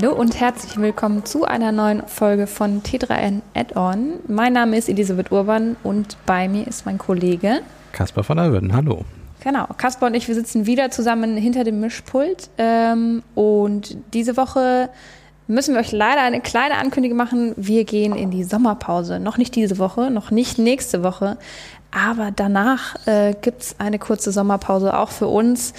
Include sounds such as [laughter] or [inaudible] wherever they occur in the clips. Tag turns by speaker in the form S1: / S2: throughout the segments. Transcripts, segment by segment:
S1: Hallo und herzlich willkommen zu einer neuen Folge von T3N Add-on. Mein Name ist Elisabeth Urban und bei mir ist mein Kollege
S2: Kaspar von Würden. Hallo.
S1: Genau, Kaspar und ich, wir sitzen wieder zusammen hinter dem Mischpult ähm, und diese Woche müssen wir euch leider eine kleine Ankündigung machen. Wir gehen in die Sommerpause. Noch nicht diese Woche, noch nicht nächste Woche, aber danach äh, gibt es eine kurze Sommerpause auch für uns.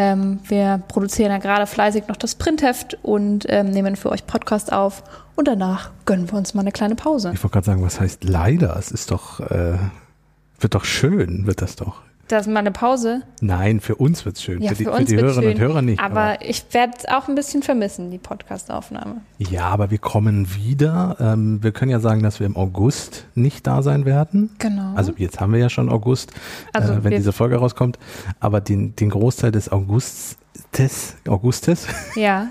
S1: Ähm, wir produzieren ja gerade fleißig noch das Printheft und ähm, nehmen für euch Podcast auf. Und danach gönnen wir uns mal eine kleine Pause.
S2: Ich wollte gerade sagen, was heißt leider? Es ist doch, äh, wird doch schön, wird das doch.
S1: Das ist mal eine Pause.
S2: Nein, für uns wird es schön.
S1: Ja,
S2: für die,
S1: für
S2: für die
S1: wird's
S2: Hörerinnen und Hörer nicht.
S1: Aber ich werde es auch ein bisschen vermissen, die Podcastaufnahme.
S2: ja, aber wir kommen wieder. Ähm, wir können ja sagen, dass wir im August nicht da sein werden.
S1: Genau.
S2: Also jetzt haben wir ja schon August,
S1: Also
S2: äh, wenn diese Folge rauskommt. Aber den, den Großteil des Augustes, Augustes,
S1: ja,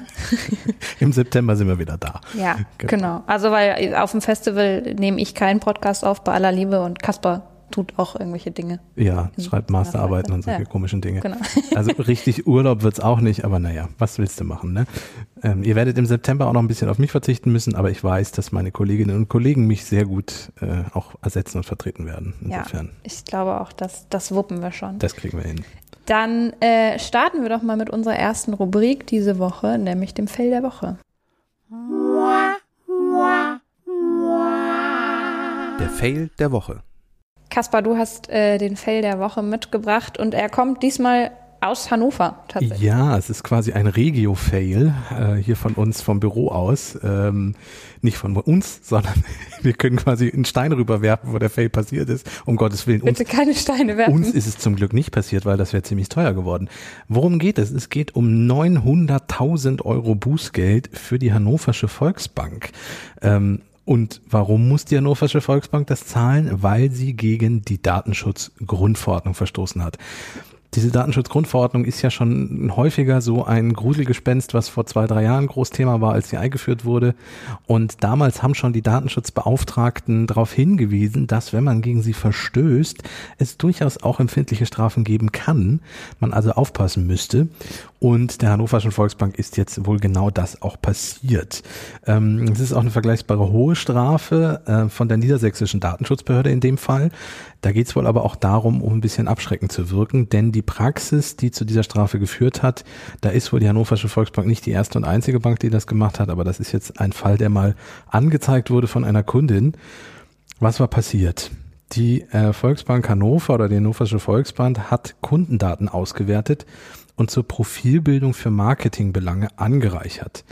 S2: im September sind wir wieder da.
S1: ja,
S2: Genau.
S1: genau. Also weil auf dem Festival nehme ich keinen Podcast auf, bei aller Liebe und Kaspar tut auch irgendwelche Dinge.
S2: Ja, schreibt Masterarbeiten und solche
S1: Ja.
S2: komischen Dinge.
S1: Genau. [laughs]
S2: Also richtig Urlaub wird's auch nicht, aber naja, was willst du machen, ne? Ähm, ihr werdet im September auch noch ein bisschen auf mich verzichten müssen, aber ich weiß, dass meine Kolleginnen und Kollegen mich sehr gut äh, auch ersetzen und vertreten werden. Insofern,
S1: Ja, ich glaube auch, dass das wuppen wir schon.
S2: das kriegen wir hin.
S1: Dann äh, starten wir doch mal mit unserer ersten Rubrik diese Woche, nämlich dem Fell der Woche.
S2: Der Fail der Woche.
S1: Kaspar, du hast äh, den Fell der Woche mitgebracht und er kommt diesmal aus Hannover tatsächlich.
S2: Ja, es ist quasi ein Regio-Fail äh, hier von uns vom Büro aus. Ähm, nicht von uns, sondern [laughs] wir können quasi einen Stein rüberwerfen, wo der Fail passiert ist. Um Gottes Willen. Uns
S1: Bitte keine Steine werfen.
S2: Uns ist es zum Glück nicht passiert, weil das wäre ziemlich teuer geworden. Worum geht es? Es geht um 900.000 Euro Bußgeld für die Hannoversche Volksbank. Ähm, und warum muss die Hannoversche Volksbank das zahlen? Weil sie gegen die Datenschutzgrundverordnung verstoßen hat. Diese Datenschutzgrundverordnung ist ja schon häufiger so ein Gruselgespenst, was vor zwei, drei Jahren groß Thema war, als sie eingeführt wurde. Und damals haben schon die Datenschutzbeauftragten darauf hingewiesen, dass wenn man gegen sie verstößt, es durchaus auch empfindliche Strafen geben kann, man also aufpassen müsste. Und der Hannoverschen Volksbank ist jetzt wohl genau das auch passiert. Ähm, es ist auch eine vergleichbare hohe Strafe äh, von der niedersächsischen Datenschutzbehörde in dem Fall. Da geht es wohl aber auch darum, um ein bisschen abschreckend zu wirken, denn die Praxis, die zu dieser Strafe geführt hat, da ist wohl die Hannoversche Volksbank nicht die erste und einzige Bank, die das gemacht hat, aber das ist jetzt ein Fall, der mal angezeigt wurde von einer Kundin. Was war passiert? Die äh, Volksbank Hannover oder die Hannoversche Volksbank hat Kundendaten ausgewertet und zur Profilbildung für Marketingbelange angereichert,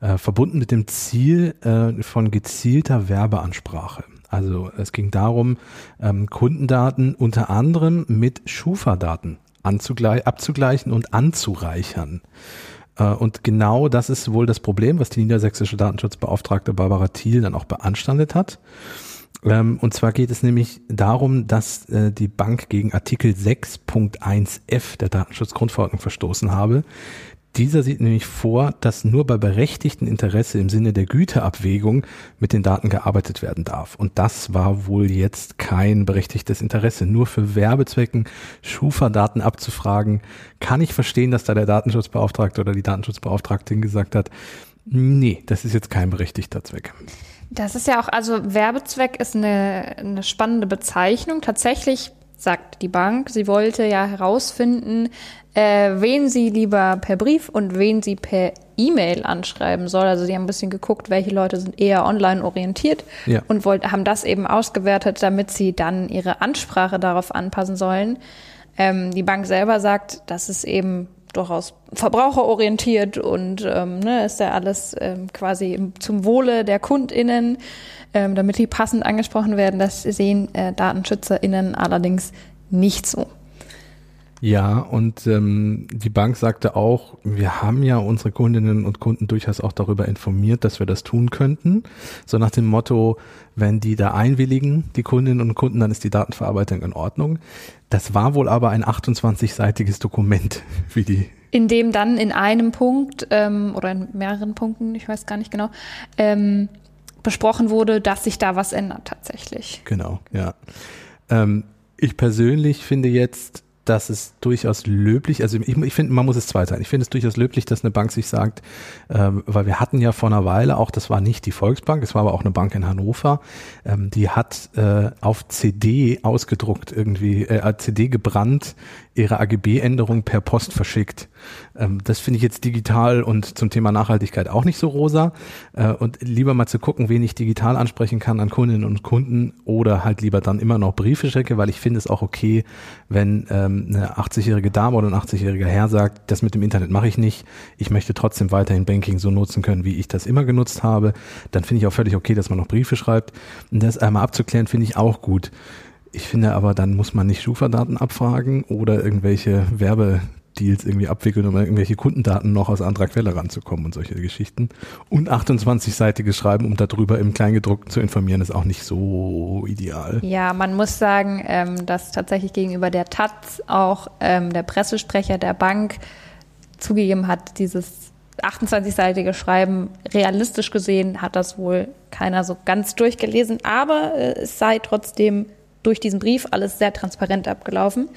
S2: äh, verbunden mit dem Ziel äh, von gezielter Werbeansprache. Also es ging darum, ähm, Kundendaten unter anderem mit Schufa-Daten abzugleichen und anzureichern. Äh, Und genau das ist wohl das Problem, was die niedersächsische Datenschutzbeauftragte Barbara Thiel dann auch beanstandet hat. Ähm, Und zwar geht es nämlich darum, dass äh, die Bank gegen Artikel 6.1f der Datenschutzgrundverordnung verstoßen habe. Dieser sieht nämlich vor, dass nur bei berechtigtem Interesse im Sinne der Güteabwägung mit den Daten gearbeitet werden darf. Und das war wohl jetzt kein berechtigtes Interesse. Nur für Werbezwecken Schufa-Daten abzufragen, kann ich verstehen, dass da der Datenschutzbeauftragte oder die Datenschutzbeauftragte gesagt hat, nee, das ist jetzt kein berechtigter Zweck.
S1: Das ist ja auch, also Werbezweck ist eine, eine spannende Bezeichnung. Tatsächlich sagt die Bank, sie wollte ja herausfinden, äh, wen sie lieber per Brief und wen sie per E-Mail anschreiben soll. Also sie haben ein bisschen geguckt, welche Leute sind eher online orientiert
S2: Ja.
S1: und wollt, haben das eben ausgewertet, damit sie dann ihre Ansprache darauf anpassen sollen. Ähm, die Bank selber sagt, das ist eben durchaus verbraucherorientiert und ähm, ne, ist ja alles ähm, quasi zum Wohle der KundInnen, ähm, damit die passend angesprochen werden. Das sehen äh, DatenschützerInnen allerdings nicht so.
S2: Ja, und ähm, die Bank sagte auch, wir haben ja unsere Kundinnen und Kunden durchaus auch darüber informiert, dass wir das tun könnten. So nach dem Motto, wenn die da einwilligen, die Kundinnen und Kunden, dann ist die Datenverarbeitung in Ordnung. Das war wohl aber ein 28-seitiges Dokument, [laughs] wie die
S1: In dem dann in einem Punkt ähm, oder in mehreren Punkten, ich weiß gar nicht genau, ähm, besprochen wurde, dass sich da was ändert tatsächlich.
S2: Genau, ja. Ähm, ich persönlich finde jetzt, dass es durchaus löblich, also ich, ich finde, man muss es zweiteilen. Ich finde es durchaus löblich, dass eine Bank sich sagt, ähm, weil wir hatten ja vor einer Weile auch, das war nicht die Volksbank, es war aber auch eine Bank in Hannover, ähm, die hat äh, auf CD ausgedruckt irgendwie, äh, CD gebrannt, ihre AGB-Änderung per Post verschickt. Ähm, das finde ich jetzt digital und zum Thema Nachhaltigkeit auch nicht so rosa. Äh, und lieber mal zu gucken, wen ich digital ansprechen kann an Kundinnen und Kunden oder halt lieber dann immer noch Briefe schicke, weil ich finde es auch okay, wenn ähm, eine 80-jährige Dame oder ein 80-jähriger Herr sagt, das mit dem Internet mache ich nicht, ich möchte trotzdem weiterhin Banking so nutzen können, wie ich das immer genutzt habe, dann finde ich auch völlig okay, dass man noch Briefe schreibt. Und das einmal abzuklären, finde ich auch gut. Ich finde aber, dann muss man nicht Schufa-Daten abfragen oder irgendwelche Werbedeals irgendwie abwickeln, um irgendwelche Kundendaten noch aus anderer Quelle ranzukommen und solche Geschichten. Und 28-seitige Schreiben, um darüber im Kleingedruckten zu informieren, ist auch nicht so ideal.
S1: Ja, man muss sagen, ähm, dass tatsächlich gegenüber der Taz auch ähm, der Pressesprecher der Bank zugegeben hat, dieses 28-seitige Schreiben, realistisch gesehen, hat das wohl keiner so ganz durchgelesen, aber äh, es sei trotzdem durch diesen Brief alles sehr transparent abgelaufen.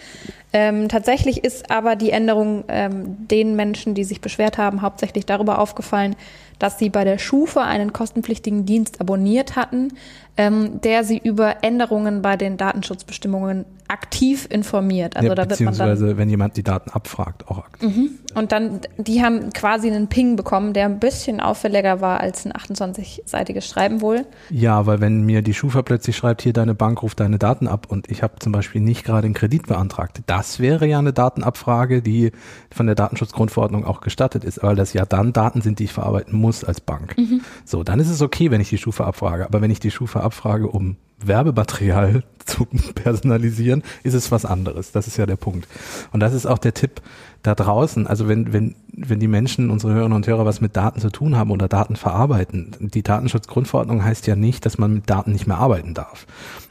S1: Ähm, tatsächlich ist aber die Änderung ähm, den Menschen, die sich beschwert haben, hauptsächlich darüber aufgefallen, dass sie bei der Schufa einen kostenpflichtigen Dienst abonniert hatten, ähm, der sie über Änderungen bei den Datenschutzbestimmungen aktiv informiert.
S2: Also ja, da wird man dann, wenn jemand die Daten abfragt, auch aktiv.
S1: Mhm. Und dann, die haben quasi einen Ping bekommen, der ein bisschen auffälliger war als ein 28-seitiges Schreiben wohl.
S2: Ja, weil wenn mir die Schufa plötzlich schreibt, hier deine Bank ruft deine Daten ab und ich habe zum Beispiel nicht gerade einen Kredit beantragt, das wäre ja eine Datenabfrage, die von der Datenschutzgrundverordnung auch gestattet ist, weil das ja dann Daten sind, die ich verarbeiten muss als Bank. Mhm. So, dann ist es okay, wenn ich die Schufa abfrage. Aber wenn ich die Schufa abfrage, um Werbematerial [laughs] zu personalisieren, ist es was anderes. Das ist ja der Punkt. Und das ist auch der Tipp da draußen. Also wenn, wenn, wenn die Menschen, unsere Hörerinnen und Hörer, was mit Daten zu tun haben oder Daten verarbeiten, die Datenschutzgrundverordnung heißt ja nicht, dass man mit Daten nicht mehr arbeiten darf,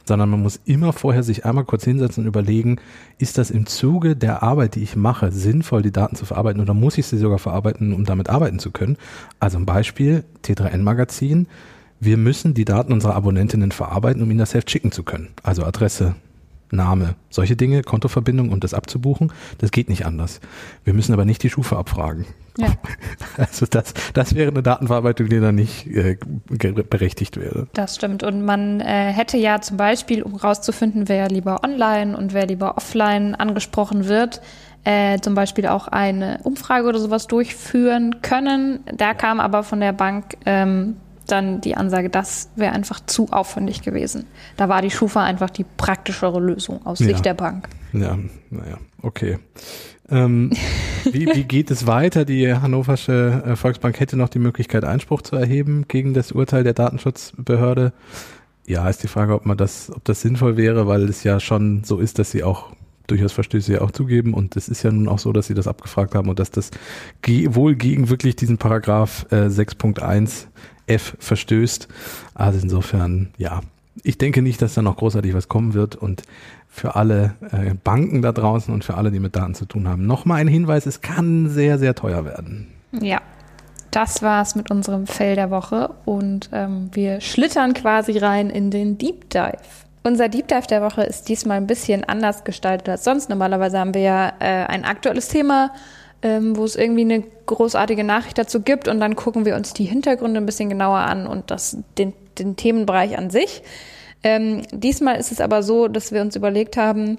S2: sondern man muss immer vorher sich einmal kurz hinsetzen und überlegen, ist das im Zuge der Arbeit, die ich mache, sinnvoll, die Daten zu verarbeiten oder muss ich sie sogar verarbeiten, um damit arbeiten zu können? Also ein Beispiel, T3N-Magazin, wir müssen die Daten unserer Abonnentinnen verarbeiten, um ihnen das Heft schicken zu können. Also Adresse, Name, solche Dinge, Kontoverbindung und das abzubuchen, das geht nicht anders. Wir müssen aber nicht die Schufa abfragen. Ja. [laughs] Also das, das wäre eine Datenverarbeitung, die dann nicht äh, berechtigt wäre.
S1: Das stimmt. Und man äh, hätte ja zum Beispiel, um rauszufinden, wer lieber online und wer lieber offline angesprochen wird, äh, zum Beispiel auch eine Umfrage oder sowas durchführen können. Da kam aber von der Bank ähm, dann die Ansage, das wäre einfach zu aufwendig gewesen. Da war die Schufa einfach die praktischere Lösung aus Sicht der Bank.
S2: Ja, naja, okay. Ähm, wie, wie geht es weiter? Die Hannoversche äh, Volksbank hätte noch die Möglichkeit, Einspruch zu erheben gegen das Urteil der Datenschutzbehörde. Ja, ist die Frage, ob man das, ob das sinnvoll wäre, weil es ja schon so ist, dass sie auch durchaus Verstöße ja auch zugeben und es ist ja nun auch so, dass sie das abgefragt haben und dass das wohl gegen wirklich diesen Paragraph äh, 6.1 F verstößt. Also insofern, ja, ich denke nicht, dass da noch großartig was kommen wird und für alle äh, Banken da draußen und für alle, die mit Daten zu tun haben, nochmal ein Hinweis, es kann sehr, sehr teuer werden.
S1: Ja, das war's mit unserem Fell der Woche und ähm, wir schlittern quasi rein in den Deep Dive. Unser Deep Dive der Woche ist diesmal ein bisschen anders gestaltet als sonst. Normalerweise haben wir ja äh, ein aktuelles Thema, ähm, wo es irgendwie eine großartige Nachricht dazu gibt und dann gucken wir uns die Hintergründe ein bisschen genauer an und das, den, den Themenbereich an sich. Ähm, diesmal ist es aber so, dass wir uns überlegt haben,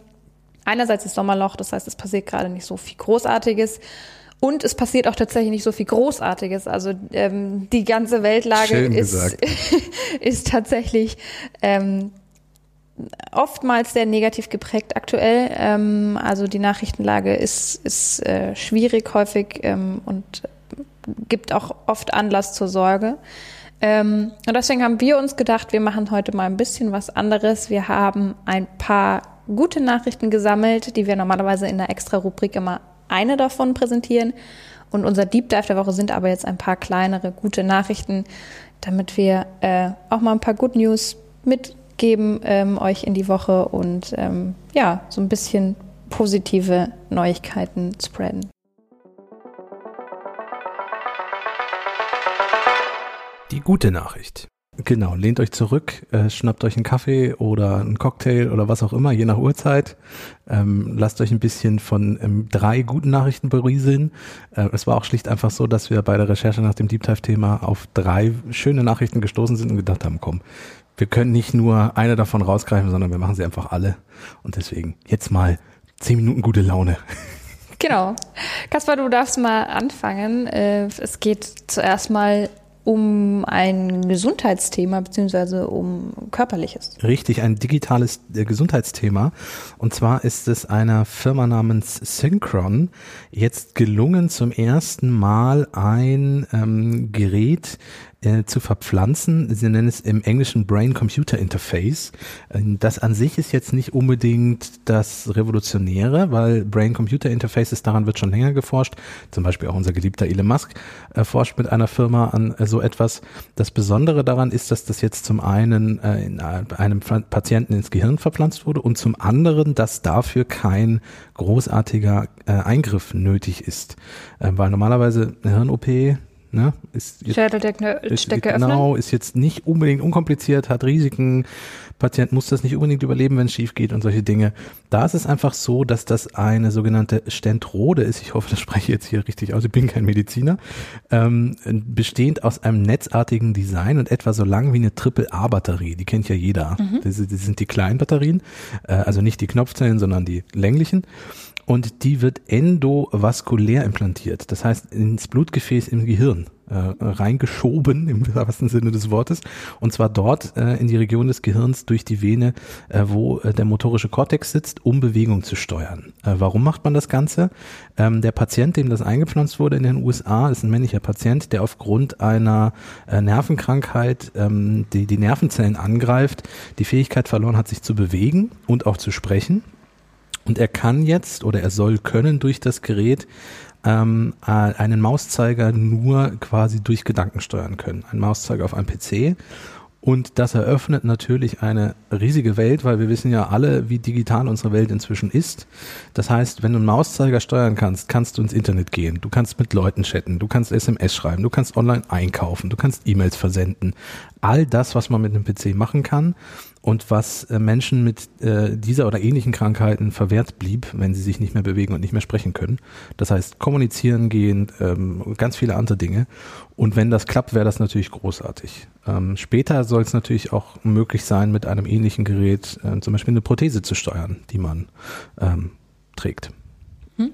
S1: einerseits ist Sommerloch, das heißt, es passiert gerade nicht so viel Großartiges. Und es passiert auch tatsächlich nicht so viel Großartiges. Also ähm, die ganze Weltlage ist, [laughs] ist tatsächlich ähm, oftmals sehr negativ geprägt aktuell. Ähm, also die Nachrichtenlage ist, ist äh, schwierig häufig ähm, und gibt auch oft Anlass zur Sorge. Ähm, und deswegen haben wir uns gedacht, wir machen heute mal ein bisschen was anderes. Wir haben ein paar gute Nachrichten gesammelt, die wir normalerweise in der extra Rubrik immer eine davon präsentieren. Und unser Deep Dive der Woche sind aber jetzt ein paar kleinere gute Nachrichten, damit wir äh, auch mal ein paar Good News mit geben ähm, euch in die Woche und ähm, ja, so ein bisschen positive Neuigkeiten spreaden.
S2: Die gute Nachricht. Genau, lehnt euch zurück, äh, schnappt euch einen Kaffee oder einen Cocktail oder was auch immer, je nach Uhrzeit. Ähm, lasst euch ein bisschen von ähm, drei guten Nachrichten berieseln. Äh, es war auch schlicht einfach so, dass wir bei der Recherche nach dem Deep Dive-Thema auf drei schöne Nachrichten gestoßen sind und gedacht haben, komm, wir können nicht nur eine davon rausgreifen, sondern wir machen sie einfach alle. Und deswegen jetzt mal zehn Minuten gute Laune. [laughs]
S1: Genau. Kaspar, du darfst mal anfangen. Äh, es geht zuerst mal um ein Gesundheitsthema beziehungsweise um körperliches.
S2: Richtig, ein digitales äh, Gesundheitsthema. Und zwar ist es einer Firma namens Synchron jetzt gelungen, zum ersten Mal ein ähm, Gerät äh, zu verpflanzen. Sie nennen es im Englischen Brain-Computer-Interface. Äh, das an sich ist jetzt nicht unbedingt das Revolutionäre, weil Brain-Computer-Interfaces, daran wird schon länger geforscht. Zum Beispiel auch unser geliebter Elon Musk äh, forscht mit einer Firma an äh, so etwas. Das Besondere daran ist, dass das jetzt zum einen äh, in einem Patienten ins Gehirn verpflanzt wurde und zum anderen, dass dafür kein großartiger äh, Eingriff nötig ist. weil normalerweise eine Hirn-OP Ne? Ist
S1: Schädeldecke
S2: ist, Genau, ist jetzt nicht unbedingt unkompliziert, hat Risiken. Patient muss das nicht unbedingt überleben, wenn es schief geht und solche Dinge. Da ist es einfach so, dass das eine sogenannte Stentrode ist. Ich hoffe, das spreche ich jetzt hier richtig aus. Ich bin kein Mediziner. Ähm, bestehend aus einem netzartigen Design und etwa so lang wie eine Triple-A-Batterie. Die kennt ja jeder. Mhm. Das, das, sind die kleinen Batterien, äh, also nicht die Knopfzellen, sondern die länglichen und die wird endovaskulär implantiert, das heißt ins Blutgefäß im Gehirn äh, reingeschoben im wahrsten Sinne des Wortes und zwar dort äh, in die Region des Gehirns durch die Vene, äh, wo äh, der motorische Kortex sitzt, um Bewegung zu steuern. Äh, warum macht man das Ganze? Ähm, der Patient, dem das eingepflanzt wurde in den USA, ist ein männlicher Patient, der aufgrund einer äh, Nervenkrankheit ähm, die, die Nervenzellen angreift, die Fähigkeit verloren hat, sich zu bewegen und auch zu sprechen und er kann jetzt oder er soll können durch das Gerät ähm, äh, einen Mauszeiger nur quasi durch Gedanken steuern können. Ein Mauszeiger auf einem PC. Und das eröffnet natürlich eine riesige Welt, weil wir wissen ja alle, wie digital unsere Welt inzwischen ist. Das heißt, wenn du einen Mauszeiger steuern kannst, kannst du ins Internet gehen, du kannst mit Leuten chatten, du kannst SMS schreiben, du kannst online einkaufen, du kannst E-Mails versenden. All das, was man mit einem PC machen kann und was äh, Menschen mit äh, dieser oder ähnlichen Krankheiten verwehrt blieb, wenn sie sich nicht mehr bewegen und nicht mehr sprechen können. Das heißt, kommunizieren gehen, ähm, ganz viele andere Dinge. Und wenn das klappt, wäre das natürlich großartig. Ähm, später soll es natürlich auch möglich sein, mit einem ähnlichen Gerät äh, zum Beispiel eine Prothese zu steuern, die man ähm, trägt. Hm.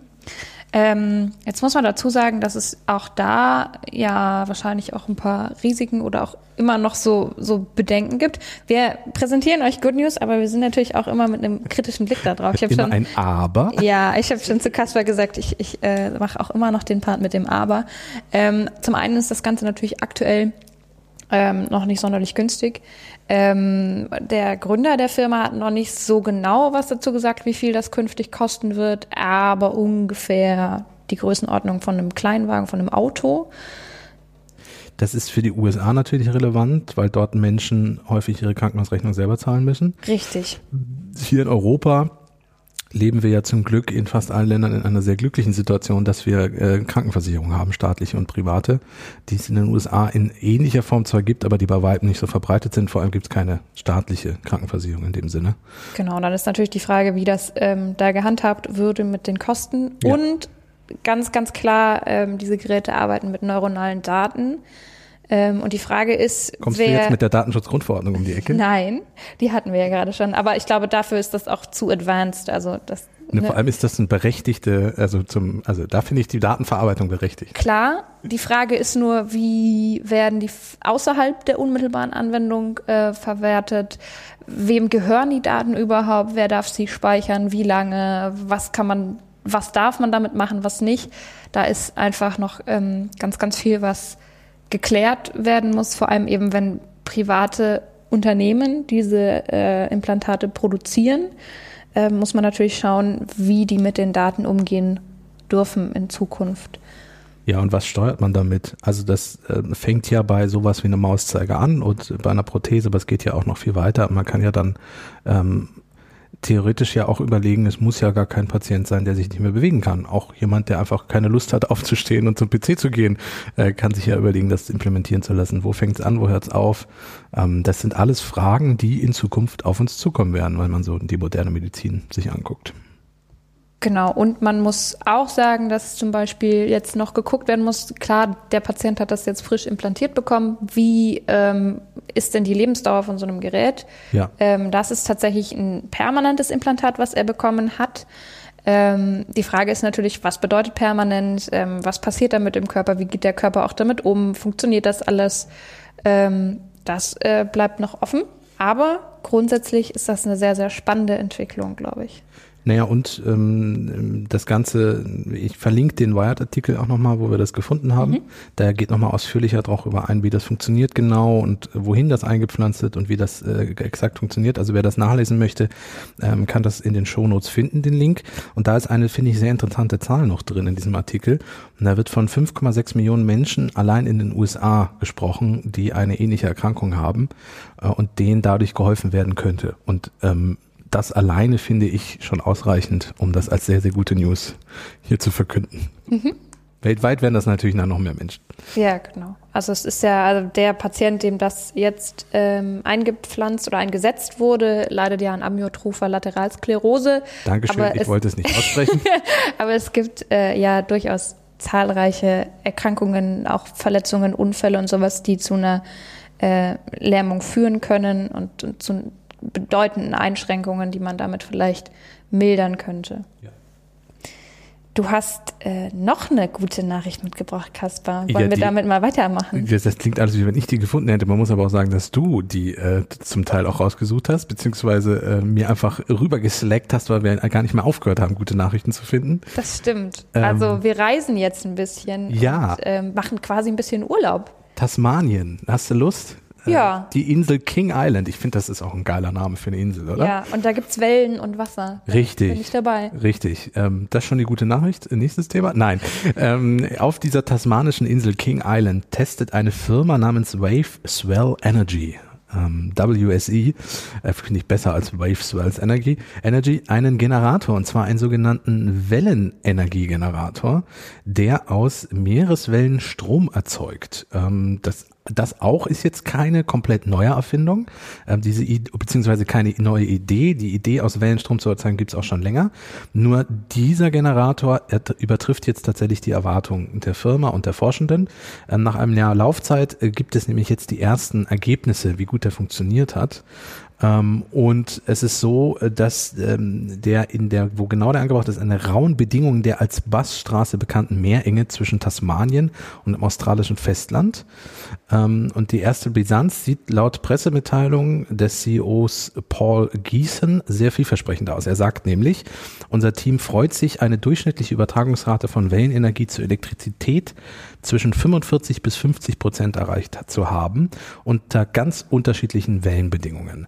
S1: Ähm, jetzt muss man dazu sagen, dass es auch da ja wahrscheinlich auch ein paar Risiken oder auch immer noch so, so Bedenken gibt. Wir präsentieren euch Good News, aber wir sind natürlich auch immer mit einem kritischen Blick da drauf.
S2: Ich habe schon ein Aber.
S1: Ja, ich habe schon zu Kasper gesagt, ich, ich äh, mache auch immer noch den Part mit dem Aber. Ähm, zum einen ist das Ganze natürlich aktuell ähm, noch nicht sonderlich günstig. Ähm, der Gründer der Firma hat noch nicht so genau was dazu gesagt, wie viel das künftig kosten wird, aber ungefähr die Größenordnung von einem Kleinwagen, von einem Auto.
S2: Das ist für die USA natürlich relevant, weil dort Menschen häufig ihre Krankenhausrechnung selber zahlen müssen.
S1: Richtig.
S2: Hier in Europa leben wir ja zum Glück in fast allen Ländern in einer sehr glücklichen Situation, dass wir äh, Krankenversicherungen haben, staatliche und private, die es in den USA in ähnlicher Form zwar gibt, aber die bei weitem nicht so verbreitet sind. Vor allem gibt es keine staatliche Krankenversicherung in dem Sinne.
S1: Genau, dann ist natürlich die Frage, wie das ähm, da gehandhabt würde mit den Kosten. Ja. Und ganz, ganz klar, ähm, diese Geräte arbeiten mit neuronalen Daten. Ähm, und die Frage ist,
S2: Kommst
S1: wer,
S2: du jetzt mit der Datenschutzgrundverordnung um die Ecke?
S1: Nein, die hatten wir ja gerade schon. Aber ich glaube, dafür ist das auch zu advanced. Also das.
S2: Ne, vor allem ist das ein berechtigte, also zum, also da finde ich die Datenverarbeitung berechtigt.
S1: Klar, die Frage ist nur, wie werden die außerhalb der unmittelbaren Anwendung äh, verwertet? Wem gehören die Daten überhaupt? Wer darf sie speichern? Wie lange? Was kann man, was darf man damit machen? Was nicht? Da ist einfach noch ähm, ganz, ganz viel, was geklärt werden muss, vor allem eben, wenn private Unternehmen diese äh, Implantate produzieren, äh, muss man natürlich schauen, wie die mit den Daten umgehen dürfen in Zukunft.
S2: Ja, und was steuert man damit? Also das äh, fängt ja bei sowas wie einem Mauszeiger an und bei einer Prothese, aber es geht ja auch noch viel weiter. Man kann ja dann ähm, theoretisch ja auch überlegen, es muss ja gar kein Patient sein, der sich nicht mehr bewegen kann. Auch jemand, der einfach keine Lust hat, [laughs] aufzustehen und zum PC zu gehen, äh, kann sich ja überlegen, das implementieren zu lassen. Wo fängt es an, wo hört es auf? Ähm, das sind alles Fragen, die in Zukunft auf uns zukommen werden, wenn man so die moderne Medizin sich anguckt.
S1: Genau, und man muss auch sagen, dass zum Beispiel jetzt noch geguckt werden muss, klar, der Patient hat das jetzt frisch implantiert bekommen, wie ähm, ist denn die Lebensdauer von so einem Gerät?
S2: Ja.
S1: Ähm, das ist tatsächlich ein permanentes Implantat, was er bekommen hat. Ähm, die Frage ist natürlich, was bedeutet permanent? Ähm, was passiert damit im Körper? Wie geht der Körper auch damit um? Funktioniert das alles? Ähm, das äh, bleibt noch offen. Aber grundsätzlich ist das eine sehr, sehr spannende Entwicklung, glaube ich.
S2: Naja, und ähm, das Ganze, ich verlinke den Wired-Artikel auch nochmal, wo wir das gefunden haben. Mhm. Da geht nochmal ausführlicher drauf über ein, wie das funktioniert genau und wohin das eingepflanzt wird und wie das äh, exakt funktioniert. Also wer das nachlesen möchte, ähm, kann das in den Shownotes finden, den Link. Und da ist eine, finde ich, sehr interessante Zahl noch drin in diesem Artikel. Und da wird von 5,6 Millionen Menschen allein in den USA gesprochen, die eine ähnliche Erkrankung haben äh, und denen dadurch geholfen werden könnte. Und ähm, das alleine finde ich schon ausreichend, um das als sehr, sehr gute News hier zu verkünden. Mhm. Weltweit werden das natürlich noch mehr Menschen.
S1: Ja, genau. Also es ist ja also der Patient, dem das jetzt ähm, eingepflanzt oder eingesetzt wurde, leidet ja an Amyotropher Lateralsklerose.
S2: Dankeschön, aber ich es, wollte es nicht aussprechen. [laughs]
S1: aber es gibt äh, ja durchaus zahlreiche Erkrankungen, auch Verletzungen, Unfälle und sowas, die zu einer äh, Lähmung führen können und, und zu bedeutenden Einschränkungen, die man damit vielleicht mildern könnte. Ja. Du hast äh, noch eine gute Nachricht mitgebracht, Kaspar. Wollen ja, wir damit mal weitermachen?
S2: Das, das, klingt alles, wie wenn ich die gefunden hätte. Man muss aber auch sagen, dass du die äh, zum Teil auch rausgesucht hast, beziehungsweise äh, mir einfach rübergeslackt hast, weil wir gar nicht mehr aufgehört haben, gute Nachrichten zu finden.
S1: Das stimmt. Ähm, also wir reisen jetzt ein bisschen
S2: ja.
S1: und äh, machen quasi ein bisschen Urlaub.
S2: Tasmanien, hast du Lust?
S1: Äh, ja.
S2: Die Insel King Island. Ich finde, das ist auch ein geiler Name für eine Insel, oder?
S1: Ja, und da gibt es Wellen und Wasser.
S2: Richtig.
S1: Bin ich dabei.
S2: Richtig. Ähm, das ist schon die gute Nachricht. Nächstes Thema? Nein. ähm, auf dieser tasmanischen Insel King Island testet eine Firma namens Wave Swell Energy ähm, WSE, äh, finde ich besser als Wave Swells Energy, Energy, einen Generator, und zwar einen sogenannten Wellenenergiegenerator, der aus Meereswellen Strom erzeugt. Ähm, das das auch ist jetzt keine komplett neue Erfindung, ähm, diese beziehungsweise keine neue Idee. Die Idee aus Wellenstrom zu erzeugen gibt es auch schon länger. Nur dieser Generator übertrifft jetzt tatsächlich die Erwartungen der Firma und der Forschenden. Ähm, nach einem Jahr Laufzeit äh, gibt es nämlich jetzt die ersten Ergebnisse, wie gut der funktioniert hat. Ähm, und es ist so, äh, dass ähm, der in der, wo genau der angebracht ist, eine rauen Bedingung der als Bassstraße bekannten Meerenge zwischen Tasmanien und dem australischen Festland. Ähm, und die erste Bilanz sieht laut Pressemitteilung des CEOs Paul Gießen sehr vielversprechend aus. Er sagt nämlich, unser Team freut sich, eine durchschnittliche Übertragungsrate von Wellenenergie zur Elektrizität zwischen 45 bis 50 Prozent erreicht zu haben unter ganz unterschiedlichen Wellenbedingungen.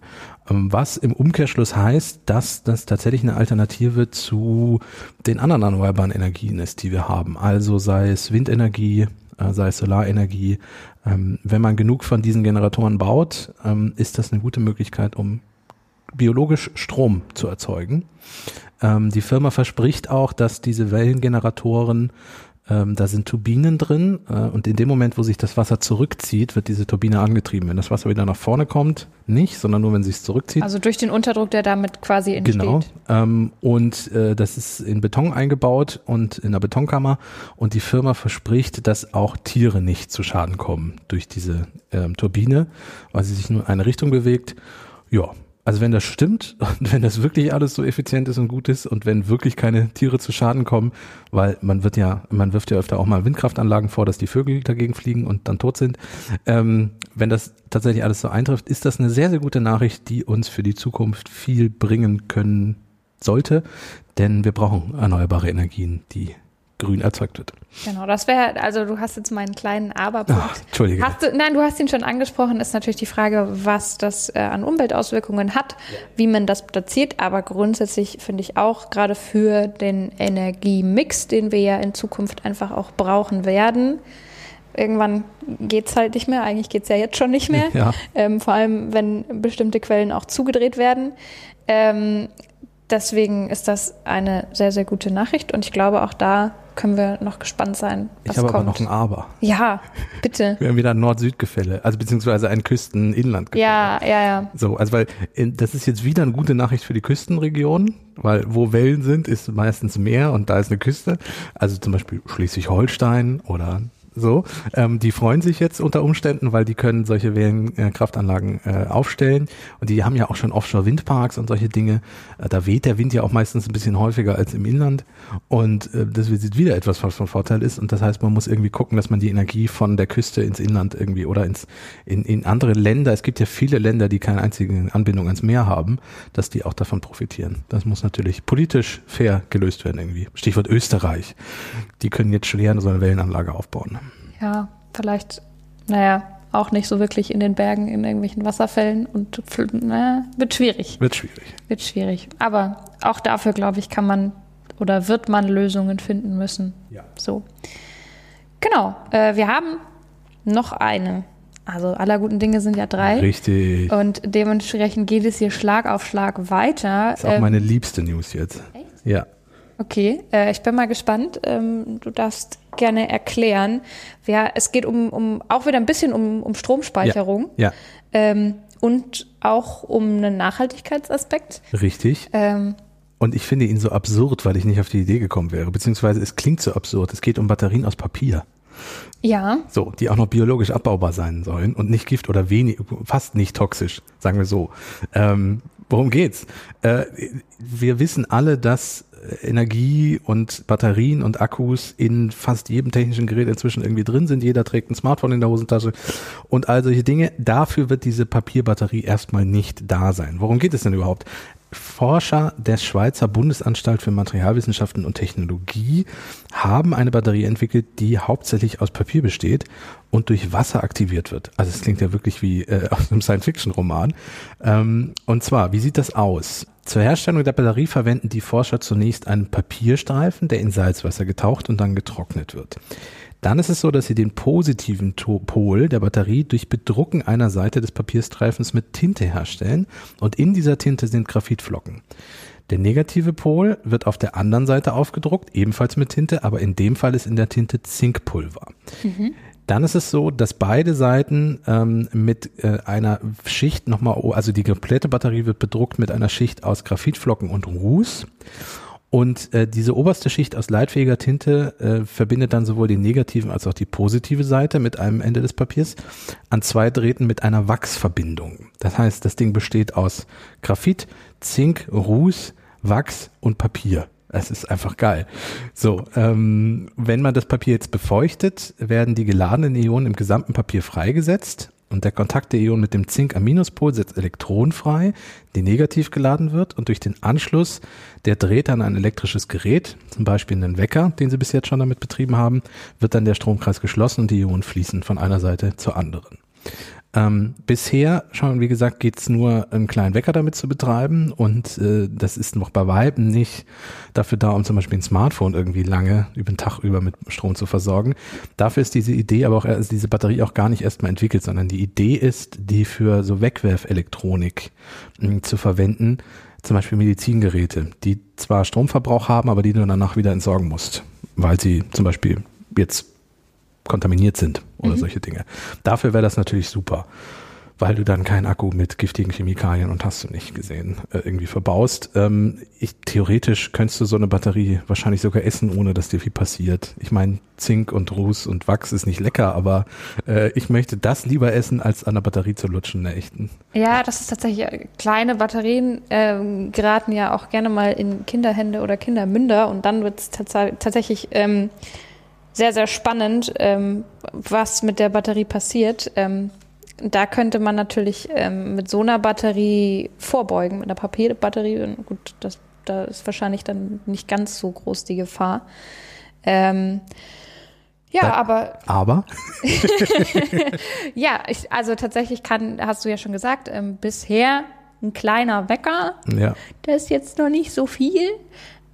S2: Ähm, was im Umkehrschluss heißt, dass das tatsächlich eine Alternative zu den anderen erneuerbaren Energien ist, die wir haben. Also sei es Windenergie, äh, sei es Solarenergie. Ähm, wenn man genug von diesen Generatoren baut, ähm, ist das eine gute Möglichkeit, um biologisch Strom zu erzeugen. Die Firma verspricht auch, dass diese Wellengeneratoren ähm, da sind Turbinen drin äh, und in dem Moment, wo sich das Wasser zurückzieht, wird diese Turbine angetrieben. Wenn das Wasser wieder nach vorne kommt, nicht, sondern nur, wenn sich es zurückzieht.
S1: Also durch den Unterdruck, der damit quasi entsteht.
S2: Genau. Ähm, und äh, das ist in Beton eingebaut und in einer Betonkammer und die Firma verspricht, dass auch Tiere nicht zu Schaden kommen durch diese ähm, Turbine, weil sie sich nur in eine Richtung bewegt. Ja, also wenn das stimmt [laughs] und wenn das wirklich alles so effizient ist und gut ist und wenn wirklich keine Tiere zu Schaden kommen, weil man wird ja, man wirft ja öfter auch mal Windkraftanlagen vor, dass die Vögel dagegen fliegen und dann tot sind. Ähm, wenn das tatsächlich alles so eintrifft, ist das eine sehr, sehr gute Nachricht, die uns für die Zukunft viel bringen können sollte. Denn wir brauchen erneuerbare Energien, die grün erzeugt wird.
S1: Genau, das wäre, also du hast jetzt meinen kleinen Aberpunkt.
S2: Ach, Entschuldige.
S1: Hast du, nein, du hast ihn schon angesprochen, ist natürlich die Frage, was das äh, an Umweltauswirkungen hat, ja. wie man das platziert, aber grundsätzlich finde ich auch, gerade für den Energiemix, den wir ja in Zukunft einfach auch brauchen werden, irgendwann geht es halt nicht mehr, eigentlich geht es ja jetzt schon nicht mehr,
S2: ja.
S1: ähm, vor allem wenn bestimmte Quellen auch zugedreht werden. Ähm, deswegen ist das eine sehr, sehr gute Nachricht und ich glaube, auch da können wir noch gespannt sein.
S2: Was ich habe aber noch ein Aber.
S1: Ja, bitte.
S2: wir haben wieder ein Nord-Süd-Gefälle, also beziehungsweise ein Küsten-Inland-Gefälle.
S1: Ja, ja, ja.
S2: So, also weil das ist jetzt wieder eine gute Nachricht für die Küstenregion, weil wo Wellen sind, ist meistens Meer und da ist eine Küste. Also zum Beispiel Schleswig-Holstein oder so, ähm, die freuen sich jetzt unter Umständen, weil die können solche Wellenkraftanlagen äh, aufstellen und die haben ja auch schon Offshore-Windparks und solche Dinge. Äh, da weht der Wind ja auch meistens ein bisschen häufiger als im Inland und äh, das ist wieder etwas, was von Vorteil ist und das heißt, man muss irgendwie gucken, dass man die Energie von der Küste ins Inland irgendwie oder ins in, in andere Länder, es gibt ja viele Länder, die keine einzige Anbindung ans Meer haben, dass die auch davon profitieren. Das muss natürlich politisch fair gelöst werden irgendwie. Stichwort Österreich. Die können jetzt schwer so eine Wellenanlage aufbauen
S1: ja, vielleicht, naja, auch nicht so wirklich in den Bergen, in irgendwelchen Wasserfällen und naja, wird schwierig.
S2: Wird schwierig.
S1: Wird schwierig. Aber auch dafür, glaube ich, kann man oder wird man Lösungen finden müssen.
S2: Ja.
S1: So. Genau. Äh, wir haben noch eine. Also aller guten Dinge sind ja drei.
S2: Richtig.
S1: Und dementsprechend geht es hier Schlag auf Schlag weiter.
S2: Das ist auch ähm, meine liebste News jetzt.
S1: Echt?
S2: Ja.
S1: Okay, äh, ich bin mal gespannt. Ähm, du darfst gerne erklären. Ja, es geht um, um auch wieder ein bisschen um, um Stromspeicherung.
S2: Ja. ja.
S1: Ähm, und auch um einen Nachhaltigkeitsaspekt.
S2: Richtig.
S1: Ähm,
S2: und ich finde ihn so absurd, weil ich nicht auf die Idee gekommen wäre. Beziehungsweise es klingt so absurd. Es geht um Batterien aus Papier.
S1: Ja.
S2: So, die auch noch biologisch abbaubar sein sollen und nicht Gift oder wenig, fast nicht toxisch, sagen wir so. Ähm, worum geht's? Äh, wir wissen alle, dass Energie und Batterien und Akkus in fast jedem technischen Gerät inzwischen irgendwie drin sind. Jeder trägt ein Smartphone in der Hosentasche und all solche Dinge. Dafür wird diese Papierbatterie erstmal nicht da sein. Worum geht es denn überhaupt? Forscher der Schweizer Bundesanstalt für Materialwissenschaften und Technologie haben eine Batterie entwickelt, die hauptsächlich aus Papier besteht und durch Wasser aktiviert wird. Also es klingt ja wirklich wie äh, [laughs] aus einem Science-Fiction-Roman. Ähm, und zwar, wie sieht das aus? Zur Herstellung der Batterie verwenden die Forscher zunächst einen Papierstreifen, der in Salzwasser getaucht und dann getrocknet wird. Dann ist es so, dass sie den positiven Pol der Batterie durch Bedrucken einer Seite des Papierstreifens mit Tinte herstellen und in dieser Tinte sind Graphitflocken. Der negative Pol wird auf der anderen Seite aufgedruckt, ebenfalls mit Tinte, aber in dem Fall ist in der Tinte Zinkpulver. Mhm. Dann ist es so, dass beide Seiten ähm, mit äh, einer Schicht nochmal, also die komplette Batterie wird bedruckt mit einer Schicht aus Graphitflocken und Ruß. Und äh, diese oberste Schicht aus leitfähiger Tinte äh, verbindet dann sowohl die negativen als auch die positive Seite mit einem Ende des Papiers an zwei Drähten mit einer Wachsverbindung. Das heißt, das Ding besteht aus Graphit, Zink, Ruß, Wachs und Papier. Es ist einfach geil. So, ähm, wenn man das Papier jetzt befeuchtet, werden die geladenen Ionen im gesamten Papier freigesetzt und der Kontakt der Ionen mit dem Zink am Minuspol setzt Elektronen frei, die negativ geladen wird und durch den Anschluss der Drähte an ein elektrisches Gerät, zum Beispiel einen Wecker, den sie bis jetzt schon damit betrieben haben, wird dann der Stromkreis geschlossen und die Ionen fließen von einer Seite zur anderen. Ähm, bisher, schon wie gesagt, geht's nur, einen kleinen Wecker damit zu betreiben und äh, das ist noch bei Weitem nicht dafür da, um zum Beispiel ein Smartphone irgendwie lange über den Tag über mit Strom zu versorgen. Dafür ist diese Idee aber auch, also diese Batterie auch gar nicht erstmal entwickelt, sondern die Idee ist, die für so Wegwerfelektronik hm, zu verwenden, zum Beispiel Medizingeräte, die zwar Stromverbrauch haben, aber die du danach wieder entsorgen musst, weil sie zum Beispiel jetzt kontaminiert sind oder mhm. solche Dinge. Dafür wäre das natürlich super, weil du dann keinen Akku mit giftigen Chemikalien und hast du nicht gesehen äh, irgendwie verbaust. Ähm, ich, theoretisch könntest du so eine Batterie wahrscheinlich sogar essen, ohne dass dir viel passiert. Ich meine, Zink und Ruß und Wachs ist nicht lecker, aber äh, ich möchte das lieber essen, als an der Batterie zu lutschen, der echten.
S1: Ja, das ist tatsächlich, äh, kleine Batterien äh, geraten ja auch gerne mal in Kinderhände oder Kindermünder und dann wird es tats tatsächlich ähm, sehr, sehr spannend, ähm, was mit der Batterie passiert. Ähm, da könnte man natürlich ähm, mit so einer Batterie vorbeugen, mit einer Papierbatterie. Gut, das, da ist wahrscheinlich dann nicht ganz so groß die Gefahr. Ähm, ja, da, aber.
S2: Aber? [laughs]
S1: ja, ich, also tatsächlich kann, hast du ja schon gesagt, ähm, bisher ein kleiner Wecker.
S2: Ja.
S1: Das ist jetzt noch nicht so viel,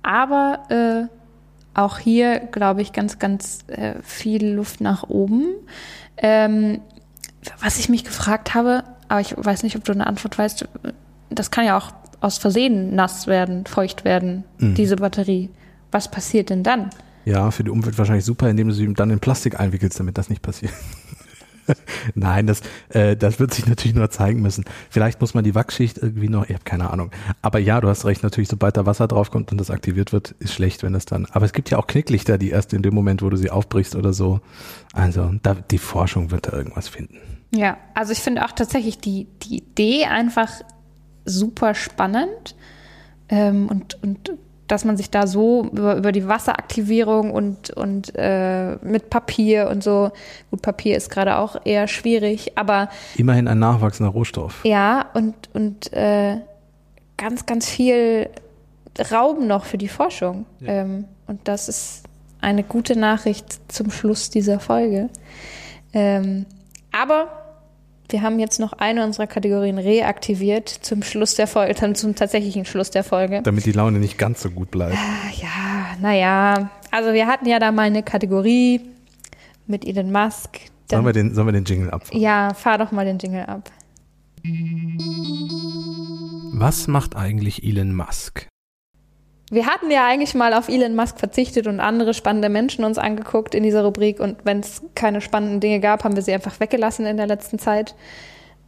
S1: aber äh, auch hier, glaube ich, ganz, ganz äh, viel Luft nach oben. Ähm, was ich mich gefragt habe, aber ich weiß nicht, ob du eine Antwort weißt, das kann ja auch aus Versehen nass werden, feucht werden,
S2: Mhm.
S1: diese Batterie. Was passiert denn dann?
S2: Ja, für die Umwelt wahrscheinlich super, indem du sie dann in Plastik einwickelst, damit das nicht passiert. [laughs] Nein, das, äh, das wird sich natürlich nur zeigen müssen. Vielleicht muss man die Wachsschicht irgendwie noch, ich habe keine Ahnung. Aber ja, du hast recht, natürlich, sobald da Wasser draufkommt und das aktiviert wird, ist schlecht, wenn das dann. Aber es gibt ja auch Knicklichter, die erst in dem Moment, wo du sie aufbrichst oder so. Also da, die Forschung wird da irgendwas finden.
S1: Ja, also ich finde auch tatsächlich die, die Idee einfach super spannend ähm, und, und dass man sich da so über, über die Wasseraktivierung und, und äh, mit Papier und so, gut, Papier ist gerade auch eher schwierig, aber
S2: Immerhin ein nachwachsender Rohstoff.
S1: ja, und, und äh, ganz, ganz viel Raum noch für die Forschung. Ähm, und das ist eine gute Nachricht zum Schluss dieser Folge. Ähm, aber wir haben jetzt noch eine unserer Kategorien reaktiviert zum Schluss der Folge, dann zum tatsächlichen Schluss der Folge.
S2: Damit die Laune nicht ganz so gut bleibt.
S1: Ah, Ja, naja. Also wir hatten ja da mal eine Kategorie mit Elon Musk.
S2: Sollen wir den, sollen wir den Jingle abfahren?
S1: ja, fahr doch mal den Jingle ab.
S3: Was macht eigentlich Elon Musk?
S1: Wir hatten ja eigentlich mal auf Elon Musk verzichtet und andere spannende Menschen uns angeguckt in dieser Rubrik. Und wenn es keine spannenden Dinge gab, haben wir sie einfach weggelassen in der letzten Zeit.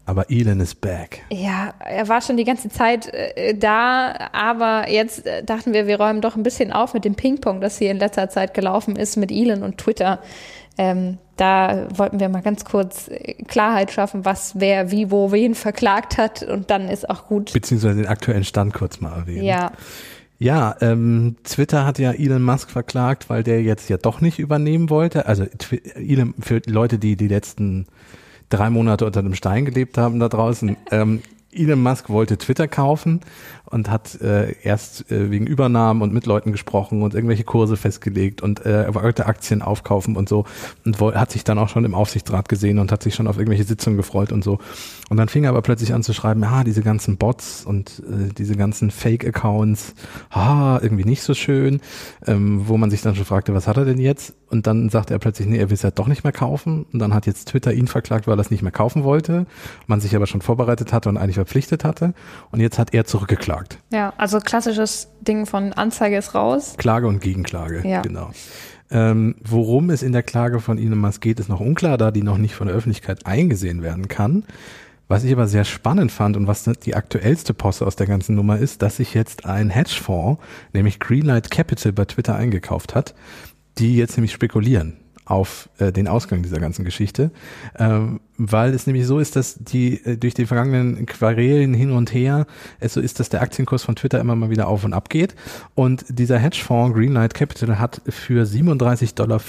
S2: Aber Elon is back.
S1: Ja, er war schon die ganze Zeit äh, da, aber jetzt äh, dachten wir, wir räumen doch ein bisschen auf mit dem Ping-Pong, das hier in letzter Zeit gelaufen ist mit Elon und Twitter. Ähm, da wollten wir mal ganz kurz äh, Klarheit schaffen, was wer wie wo wen verklagt hat und dann ist auch gut.
S2: Beziehungsweise den aktuellen Stand kurz mal erwähnen.
S1: Ja,
S2: Ja, ähm, Twitter hat ja Elon Musk verklagt, weil der jetzt ja doch nicht übernehmen wollte. Also Elon, für Leute, die die letzten drei Monate unter dem Stein gelebt haben da draußen, ähm, Elon Musk wollte Twitter kaufen und hat äh, erst äh, wegen Übernahmen und mit Leuten gesprochen und irgendwelche Kurse festgelegt und äh, wollte Aktien aufkaufen und so und hat sich dann auch schon im Aufsichtsrat gesehen und hat sich schon auf irgendwelche Sitzungen gefreut und so. Und dann fing er aber plötzlich an zu schreiben, ja, diese ganzen Bots und äh, diese ganzen Fake-Accounts, ha, irgendwie nicht so schön, ähm, wo man sich dann schon fragte, was hat er denn jetzt? Und dann sagte er plötzlich, nee, er will es ja doch nicht mehr kaufen. Und dann hat jetzt Twitter ihn verklagt, weil er es nicht mehr kaufen wollte, man sich aber schon vorbereitet hatte und eigentlich verpflichtet hatte. Und jetzt hat er zurückgeklagt.
S1: ja, also klassisches Ding von Anzeige ist raus.
S2: Klage und Gegenklage,
S1: Ja.
S2: genau. Ähm, worum es in der Klage von Elon Musk geht, ist noch unklar, da die noch nicht von der Öffentlichkeit eingesehen werden kann. Was ich aber sehr spannend fand und was die aktuellste Posse aus der ganzen Nummer ist, dass sich jetzt ein Hedgefonds, nämlich Greenlight Capital bei Twitter eingekauft hat, die jetzt nämlich spekulieren auf äh, den Ausgang dieser ganzen Geschichte, ähm, weil es nämlich so ist, dass die äh, durch die vergangenen Querelen hin und her es so ist, dass der Aktienkurs von Twitter immer mal wieder auf und ab geht und dieser Hedgefonds Greenlight Capital hat für 37,24 Dollar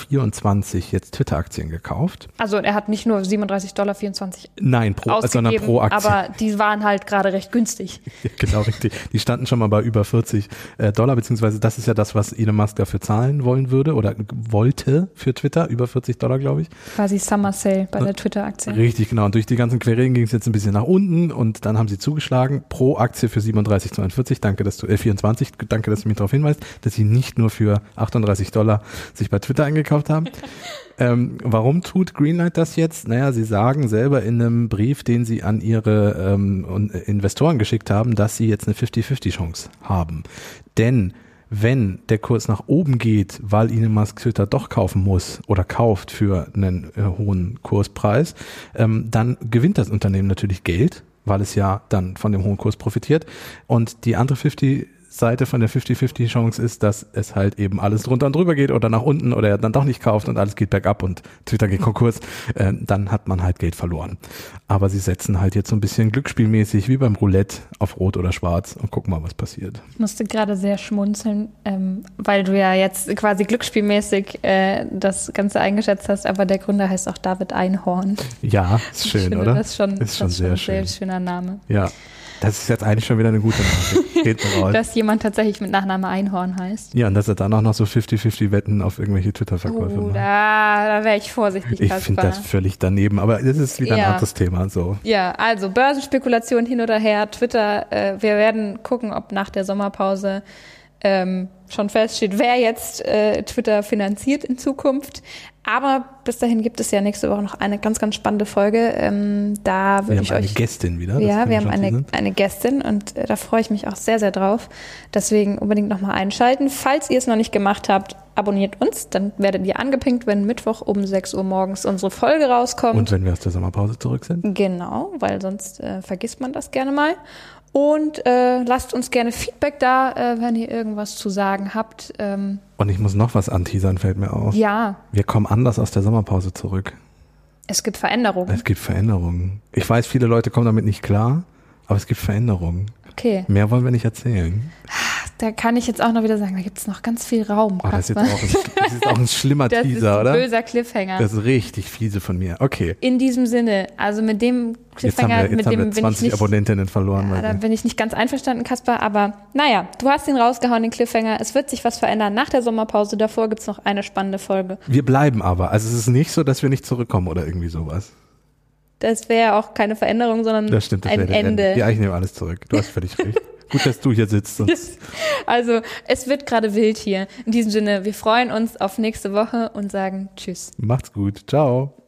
S2: jetzt Twitter-Aktien gekauft.
S1: Also er hat nicht nur 37,24 Dollar
S2: Nein, pro, sondern pro Aktie.
S1: aber die waren halt gerade recht günstig. [laughs]
S2: Genau, richtig. Die standen schon mal bei über 40 äh, Dollar, beziehungsweise das ist ja das, was Elon Musk dafür zahlen wollen würde oder wollte für Twitter, über 40 Dollar, glaube ich.
S1: Quasi Summer Sale bei der Twitter-Aktie.
S2: Richtig, genau. Und durch die ganzen Querelen ging es jetzt ein bisschen nach unten und dann haben sie zugeschlagen. Pro Aktie für 37,42. Danke, dass du, äh, 24. Danke, dass du mich darauf hinweist, dass sie nicht nur für 38 Dollar sich bei Twitter eingekauft haben. [laughs] ähm, warum tut Greenlight das jetzt? Naja, sie sagen selber in einem Brief, den sie an ihre ähm, äh, Investoren geschickt haben, dass sie jetzt eine 50-50 Chance haben. Denn wenn der Kurs nach oben geht, weil Elon Musk Twitter doch kaufen muss oder kauft für einen äh, hohen Kurspreis, ähm, dann gewinnt das Unternehmen natürlich Geld, weil es ja dann von dem hohen Kurs profitiert. Und die andere 50 Seite von der 50-50 Chance ist, dass es halt eben alles drunter und drüber geht oder nach unten oder er dann doch nicht kauft und alles geht bergab und Twitter geht Konkurs, äh, dann hat man halt Geld verloren. Aber sie setzen halt jetzt so ein bisschen glücksspielmäßig wie beim Roulette auf Rot oder Schwarz und gucken mal, was passiert.
S1: Ich musste gerade sehr schmunzeln, ähm, weil du ja jetzt quasi glücksspielmäßig äh, das Ganze eingeschätzt hast, aber der Gründer heißt auch David Einhorn.
S2: Ja, ist schön,
S1: finde,
S2: oder?
S1: Das ist schon,
S2: ist schon
S1: das
S2: sehr
S1: ein
S2: schön.
S1: sehr schöner Name.
S2: Ja, das ist jetzt eigentlich schon wieder eine gute Nachricht. [laughs]
S1: Dass jemand tatsächlich mit Nachname Einhorn heißt.
S2: Ja, und dass er dann auch noch so 50-50 Wetten auf irgendwelche Twitter-Verkäufe
S1: Oh,
S2: macht.
S1: da, da wäre ich vorsichtig,
S2: Ich finde das völlig daneben, aber das ist wieder ein
S1: Ja.
S2: anderes Thema. So.
S1: Ja, also Börsenspekulation hin oder her, Twitter. Äh, wir werden gucken, ob nach der Sommerpause ähm, schon feststeht, wer jetzt äh, Twitter finanziert in Zukunft. Aber bis dahin gibt es ja nächste Woche noch eine ganz, ganz spannende Folge. Ähm, da
S2: Wir
S1: würde
S2: haben
S1: ich
S2: eine
S1: euch.
S2: Gästin wieder.
S1: ja, wir haben eine, eine Gästin und äh, da freue ich mich auch sehr, sehr drauf. Deswegen unbedingt nochmal einschalten. Falls ihr es noch nicht gemacht habt, abonniert uns, dann werdet ihr angepinkt, wenn Mittwoch um 6 Uhr morgens unsere Folge rauskommt.
S2: Und wenn wir aus der Sommerpause zurück sind?
S1: Genau, weil sonst äh, vergisst man das gerne mal. Und äh, lasst uns gerne Feedback da, äh, wenn ihr irgendwas zu sagen habt. Ähm,
S2: Und ich muss noch was anteasern, fällt mir auf.
S1: ja,
S2: Wir kommen anders aus der Sommerpause zurück.
S1: es gibt Veränderungen.
S2: Es gibt Veränderungen. Ich weiß, viele Leute kommen damit nicht klar, aber es gibt Veränderungen.
S1: Okay,
S2: Mehr wollen wir nicht erzählen.
S1: Da kann ich jetzt auch noch wieder sagen, da gibt es noch ganz viel Raum.
S2: Oh, das, ist jetzt
S1: Kasper.
S2: auch ein, das ist auch ein [laughs] schlimmer
S1: das ist
S2: Teaser,
S1: ein
S2: oder?
S1: böser Cliffhanger.
S2: Das ist richtig fiese von mir. Okay.
S1: In diesem Sinne, also mit dem
S2: Jetzt haben
S1: Cliffhanger,
S2: wir, jetzt
S1: mit
S2: haben
S1: dem
S2: wir
S1: bin ich
S2: 20
S1: nicht,
S2: Abonnentinnen verloren.
S1: ja, da bin ich nicht ganz einverstanden, Kaspar, aber naja, du hast ihn rausgehauen, den Cliffhanger. Es wird sich was verändern nach der Sommerpause. Davor gibt's noch eine spannende Folge.
S2: wir bleiben aber. Also es ist nicht so, dass wir nicht zurückkommen oder irgendwie sowas.
S1: Das wäre auch keine Veränderung, sondern
S2: Das stimmt, das
S1: ein
S2: der
S1: Ende.
S2: Ja, ich nehme alles zurück. Du hast völlig [laughs] recht. Gut, dass du hier sitzt. [laughs]
S1: Also, es wird gerade wild hier. In diesem Sinne, wir freuen uns auf nächste Woche und sagen Tschüss.
S2: macht's gut. Ciao.